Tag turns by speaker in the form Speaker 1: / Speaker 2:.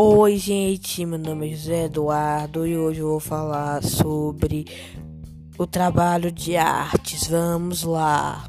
Speaker 1: Oi, gente, meu nome é José Eduardo e hoje eu vou falar sobre o trabalho de artes. Vamos lá.